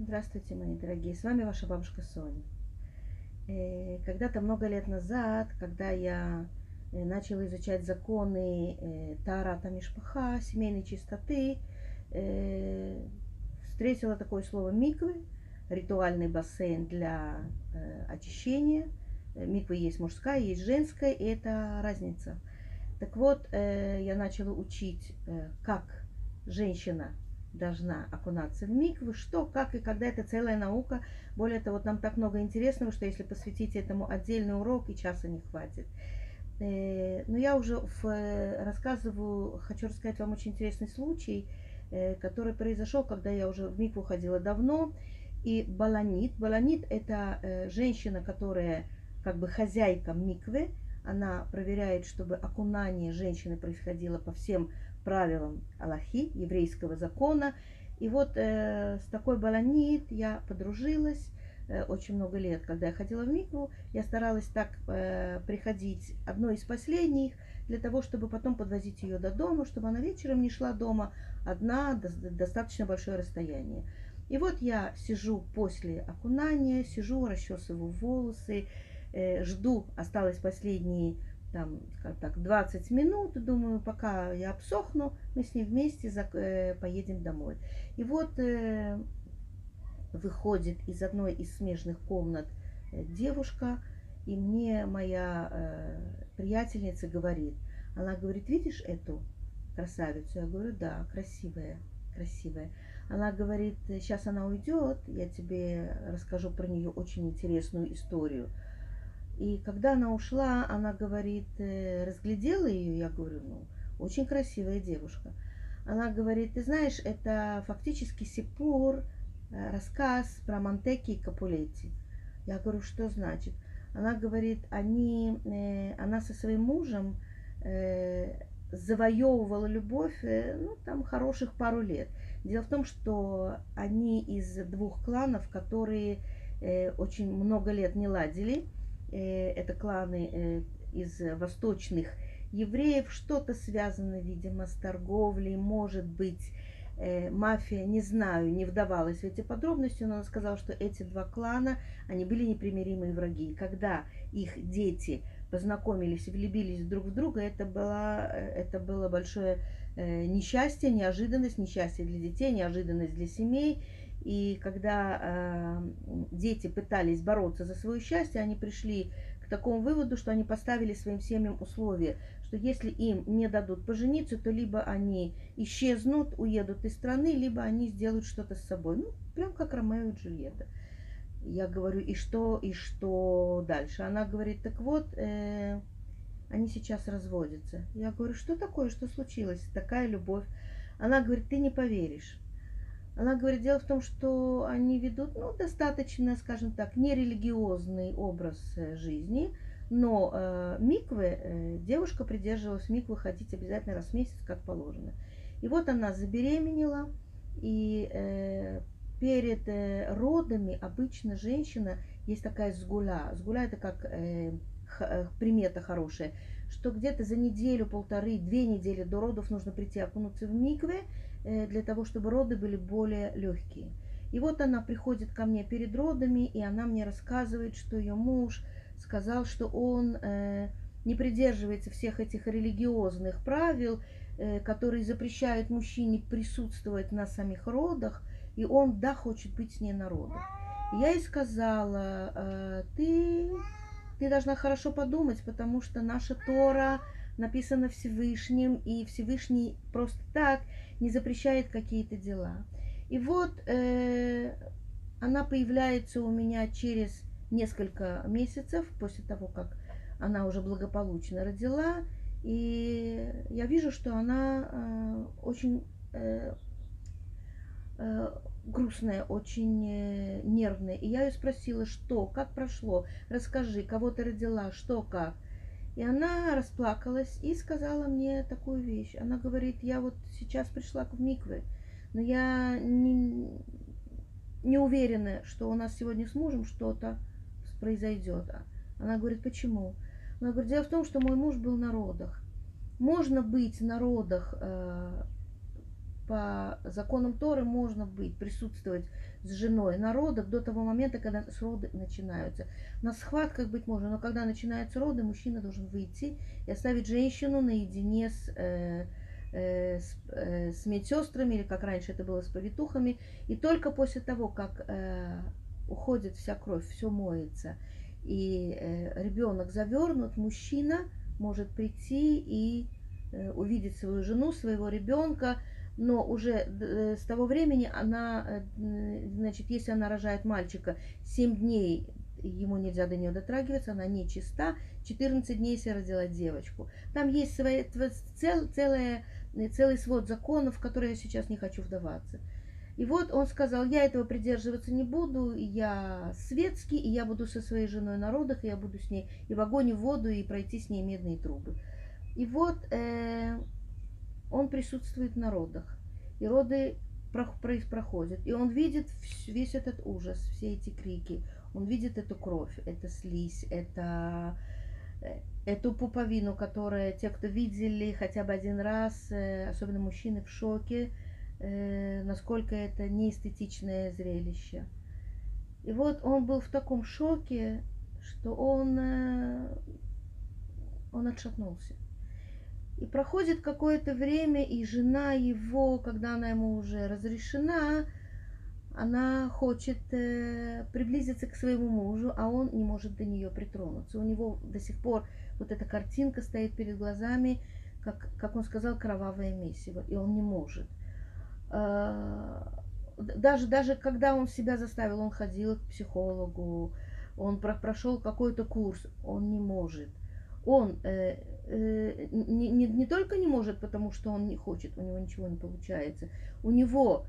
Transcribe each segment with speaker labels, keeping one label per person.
Speaker 1: Здравствуйте, мои дорогие. С вами ваша бабушка Соня. Э, когда-то много лет назад, когда я э, начала изучать законы э, Тарата Мишпаха, семейной чистоты, встретила такое слово миквы, ритуальный бассейн для очищения. Миквы есть мужская, есть женская, и это разница. Так вот, я начала учить, как женщина должна окунаться в миквы, что, как и когда, это целая наука. Более того, нам так много интересного, что если посвятить этому отдельный урок, и часа не хватит. Э, но я уже э, рассказываю, хочу рассказать вам очень интересный случай, э, который произошел, когда я уже в микву ходила давно. И баланит, баланит это женщина, которая как бы хозяйка миквы, она проверяет, чтобы окунание женщины происходило по всем правилам Аллахи, еврейского закона. И вот э, с такой баланит я подружилась э, очень много лет. Когда я ходила в Микву, я старалась так э, приходить одной из последних, для того, чтобы потом подвозить ее до дома, чтобы она вечером не шла дома одна, до, достаточно большое расстояние. И вот я сижу после окунания, сижу, расчесываю волосы, э, жду, осталось последние там, скажем так, 20 минут, думаю, пока я обсохну, мы с ней вместе э, поедем домой. И вот э, выходит из одной из смежных комнат э, девушка, и мне моя приятельница говорит, она говорит, видишь эту красавицу? Я говорю, да, красивая, красивая. Она говорит, сейчас она уйдет, я тебе расскажу про нее очень интересную историю. И когда она ушла, она говорит, э, разглядела ее, я говорю, ну, очень красивая девушка. Она говорит, ты знаешь, это фактически Сипур, э, рассказ про Монтеки и Капулетти. Я говорю, что значит? Она говорит, они, э, она со своим мужем завоевывала любовь, ну, там, хороших пару лет. Дело в том, что они из двух кланов, которые очень много лет не ладили, Э, это кланы э, из восточных евреев, что-то связано, видимо, с торговлей, может быть, э, мафия, не знаю, не вдавалась в эти подробности, но она сказала, что эти два клана, они были непримиримые враги. И когда их дети познакомились влюбились друг в друга, это было, это было большое несчастье, неожиданность, несчастье для детей, неожиданность для семей. И когда э, дети пытались бороться за свое счастье, они пришли к такому выводу, что они поставили своим семьям условия, что если им не дадут пожениться, то либо они исчезнут, уедут из страны, либо они сделают что-то с собой. Ну, прям как Ромео и Джульетта. Я говорю, и что, и что дальше? Она говорит, так вот, э, они сейчас разводятся. Я говорю, что такое, что случилось? Такая любовь. Она говорит, ты не поверишь. Она говорит, дело в том, что они ведут, ну, достаточно, скажем так, нерелигиозный образ э, жизни, но э, миквы, э, девушка придерживалась миквы ходить обязательно раз в месяц, как положено. И вот она забеременела, и э, перед э, родами обычно женщина, есть такая сгуля, сгуля это как э, х, э, примета хорошая, что где-то за неделю, полторы, две недели до родов нужно прийти окунуться в микве, для того, чтобы роды были более легкие. И вот она приходит ко мне перед родами, и она мне рассказывает, что ее муж сказал, что он э, не придерживается всех этих религиозных правил, э, которые запрещают мужчине присутствовать на самих родах, и он, да, хочет быть с ней на родах. Я ей сказала, ты, ты должна хорошо подумать, потому что наша Тора написана Всевышним, и Всевышний просто так не запрещает какие-то дела. И вот э, она появляется у меня через несколько месяцев после того, как она уже благополучно родила. И я вижу, что она э, очень э, э, грустная, очень э, нервная. И я ее спросила, что, как прошло, расскажи, кого ты родила, что, как. И она расплакалась и сказала мне такую вещь. Она говорит, я вот сейчас пришла к Микве, но я не, не уверена, что у нас сегодня с мужем что-то произойдет. Она говорит, почему? Она говорит, дело в том, что мой муж был на родах. Можно быть на родах э, по законам Торы можно быть, присутствовать с женой на родах до того момента, когда роды начинаются. На схватках быть можно, но когда начинаются роды, мужчина должен выйти и оставить женщину наедине с, э, э, с, э, с медсестрами, или как раньше это было с повитухами. И только после того, как э, уходит вся кровь, все моется, и э, ребенок завернут, мужчина может прийти и э, увидеть свою жену, своего ребенка, но уже э, с того времени она, э, значит, если она рожает мальчика 7 дней, ему нельзя до нее дотрагиваться, она не чиста, 14 дней, если родила девочку. Там есть свои, цел, целая, целый свод законов, в которые я сейчас не хочу вдаваться. И вот он сказал, я этого придерживаться не буду, я светский, и я буду со своей женой на родах, и я буду с ней и в огонь, и в воду, и пройти с ней медные трубы. И вот э, он присутствует на родах, и роды проходят, и он видит весь этот ужас, все эти крики, он видит эту кровь, это слизь, это э, эту пуповину, которая те, кто видели хотя бы один раз, э, особенно мужчины в шоке, э, насколько это неэстетичное зрелище. И вот он был в таком шоке, что он, он отшатнулся. И проходит какое-то время, и жена его, когда она ему уже разрешена, она хочет э, приблизиться к своему мужу, а он не может до нее притронуться. У него до сих пор вот эта картинка стоит перед глазами, как, как он сказал, кровавое месиво, и он не может. Э, даже, даже когда он себя заставил, он ходил к психологу, он про прошел какой-то курс, он не может. Он э, э, не, не, не только не может, потому что он не хочет, у него ничего не получается. У него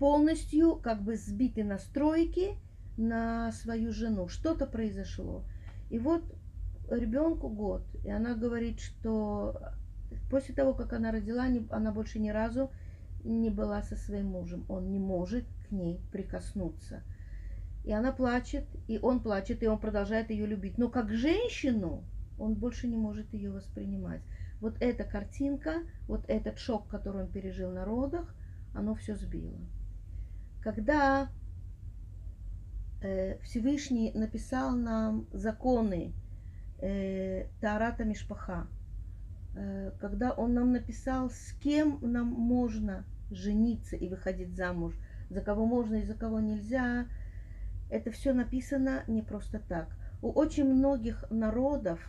Speaker 1: полностью как бы сбиты настройки на свою жену. Что-то произошло. И вот ребенку год, и она говорит, что после того, как она родила, она больше ни разу не была со своим мужем. Он не может к ней прикоснуться. И она плачет, и он плачет, и он продолжает ее любить. Но как женщину он больше не может ее воспринимать. Вот эта картинка, вот этот шок, который он пережил на родах, оно все сбило. Когда э, Всевышний написал нам законы э, Тарата Мишпаха, Э, когда он нам написал, с кем нам можно жениться и выходить замуж, за кого можно и за кого нельзя, это все написано не просто так. У очень многих народов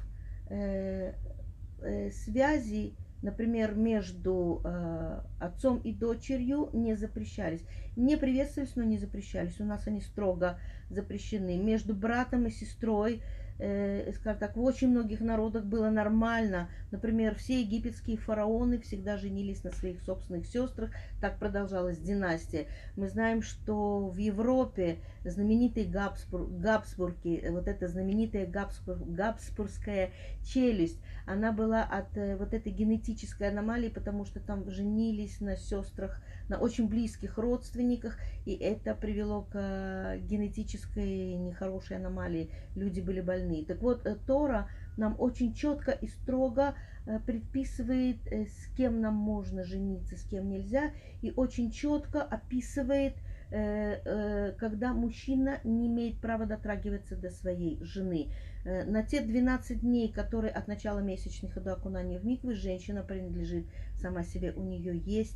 Speaker 1: связи, например, между э, отцом и дочерью не запрещались. Не приветствовались, но не запрещались. У нас они строго запрещены. Между братом и сестрой э, скажем так, в очень многих народах было нормально. Например, все египетские фараоны всегда женились на своих собственных сестрах. Так продолжалась династия. Мы знаем, что в Европе знаменитые Габсбур, Габсбурги, вот эта знаменитая Габсбур, Габсбургская челюсть, она была от э, вот этой генетической аномалии, потому что там женились на сестрах на очень близких родственниках, и это привело к э, генетической нехорошей аномалии. Люди были больны. Так вот, э, Тора нам очень четко и строго э, предписывает, с кем нам можно жениться, с кем нельзя, и очень четко описывает, когда мужчина не имеет права дотрагиваться до своей жены. На те 12 дней, которые от начала месячных до окунания в миквы, женщина принадлежит сама себе, у нее есть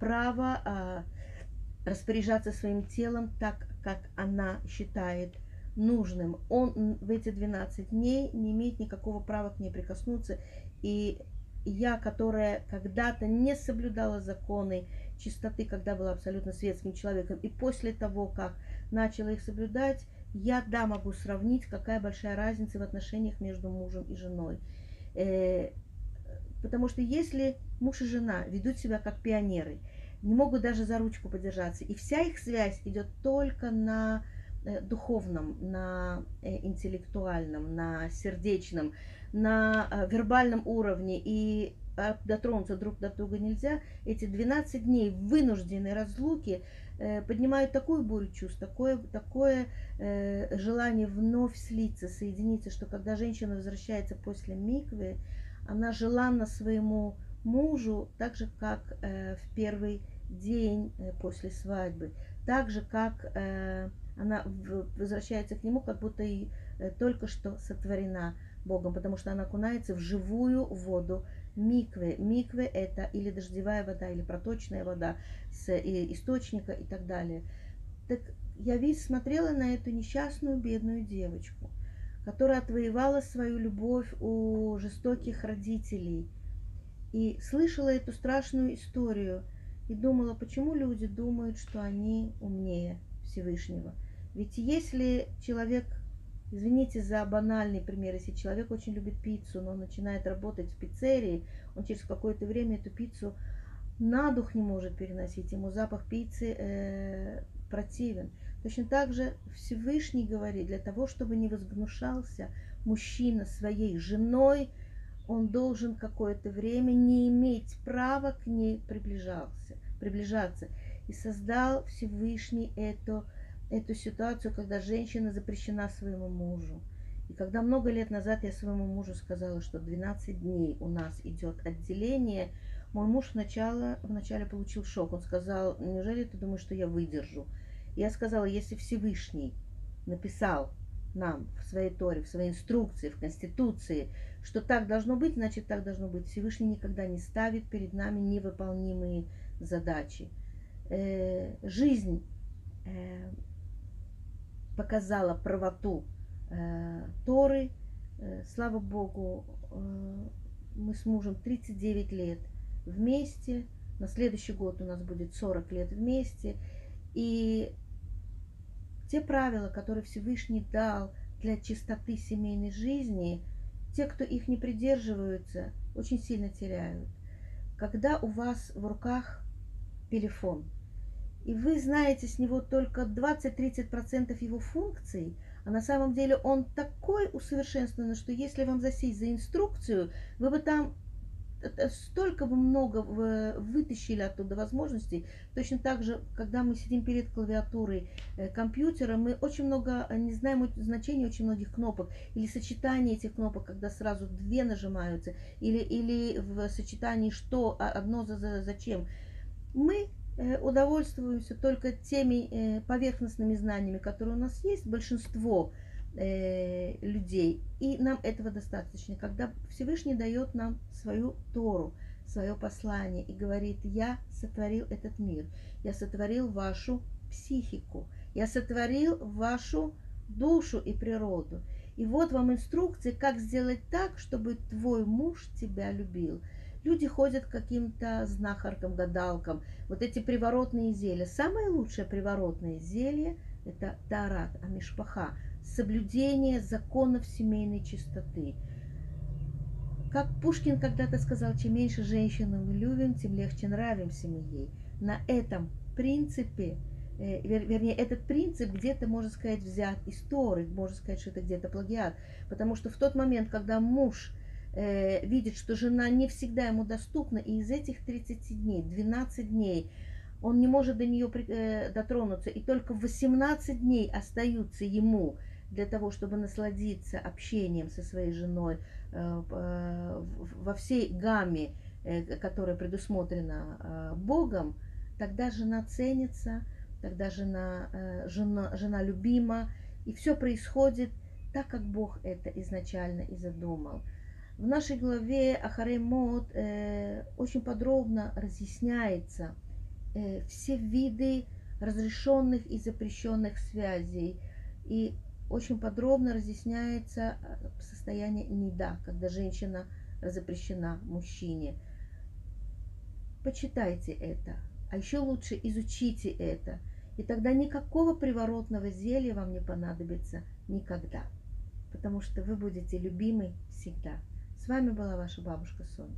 Speaker 1: право а, распоряжаться своим телом так, как она считает нужным. Он в эти 12 дней не имеет никакого права к ней прикоснуться. И я, которая когда-то не соблюдала законы чистоты, когда была абсолютно светским человеком, и после того, как начала их соблюдать, я, да, могу сравнить, какая большая разница в отношениях между мужем и женой. Э, Потому что если муж и жена ведут себя как пионеры, не могут даже за ручку подержаться, и вся их связь идет только на духовном, на э, интеллектуальном, на сердечном, на э, вербальном уровне, и дотронуться друг до друга нельзя, эти 12 дней вынужденной разлуки поднимают такую бурю чувств, такое, такое желание вновь слиться, соединиться, что когда женщина возвращается после миквы, она желанна своему мужу, так же, как э, в первый день э, после свадьбы. Так же, как э, она возвращается к нему, как будто и э, только что сотворена Богом, потому что она окунается в живую воду миквы. Миквы это или дождевая вода, или проточная вода с источника и так далее. Так я весь смотрела на эту несчастную бедную девочку, которая отвоевала свою любовь у жестоких родителей. И слышала эту страшную историю и думала, почему люди думают, что они умнее Всевышнего. Ведь если человек, извините за банальный пример, если человек очень любит пиццу, но он начинает работать в пиццерии, он через какое-то время эту пиццу на дух не может переносить, ему запах пиццы э, противен. Точно так же Всевышний говорит, для того, чтобы не возгнушался мужчина своей женой, он должен какое-то время не иметь права к ней приближаться, приближаться. И создал Всевышний эту, эту ситуацию, когда женщина запрещена своему мужу. И когда много лет назад я своему мужу сказала, что 12 дней у нас идет отделение, мой муж сначала, вначале получил шок. Он сказал, неужели ты думаешь, что я выдержу? Я сказала, если Всевышний написал нам в своей Торе, в своей инструкции, в Конституции, что так должно быть, значит так должно быть. Всевышний никогда не ставит перед нами невыполнимые задачи. Э, жизнь э, показала правоту э, Торы. Э, слава Богу, э, мы с мужем 39 лет вместе. На следующий год у нас будет 40 лет вместе. И те правила, которые Всевышний дал для чистоты семейной жизни, те, кто их не придерживаются, очень сильно теряют. Когда у вас в руках телефон, и вы знаете с него только 20-30% его функций, а на самом деле он такой усовершенствованный, что если вам засесть за инструкцию, вы бы там столько бы много вытащили оттуда возможностей. Точно так же, когда мы сидим перед клавиатурой э, компьютера, мы очень много э, не знаем значения очень многих кнопок или сочетание этих кнопок, когда сразу две нажимаются, или, или в сочетании что, а, одно за, за зачем. Мы э, удовольствуемся только теми поверхностными знаниями, которые у нас есть, большинство э, людей. И нам этого достаточно, когда Всевышний дает нам свою Тору, свое послание и говорит, я сотворил этот мир, я сотворил вашу психику, я сотворил вашу душу и природу. И вот вам инструкции, как сделать так, чтобы твой муж тебя любил. Люди ходят к каким-то знахаркам, гадалкам. Вот эти приворотные зелья. Самое лучшее приворотное зелье – это тарат, амишпаха, соблюдение законов семейной чистоты. Как Пушкин когда-то сказал, чем меньше женщину мы любим, тем легче нравимся мы ей. На этом принципе, э, вернее, этот принцип где-то, можно сказать, взят из Торы, можно сказать, что это где-то плагиат. Потому что в тот момент, когда муж э, видит, что жена не всегда ему доступна, и из этих 30 дней, 12 дней, он не может до нее э, дотронуться, и только 18 дней остаются ему для того, чтобы насладиться общением со своей женой э, э, во всей гамме, э, которая предусмотрена Богом, тогда жена ценится, тогда жена, жена, жена любима, и все происходит так, как Бог это изначально и задумал. В нашей главе Ахарей Мод э, очень подробно разъясняется э, все виды разрешенных и запрещенных связей. И очень подробно разъясняется э, состояние неда, когда женщина запрещена мужчине. Почитайте это, а еще лучше изучите это, и тогда никакого приворотного зелья вам не понадобится никогда, потому что вы будете любимы всегда. С вами была ваша бабушка Соня.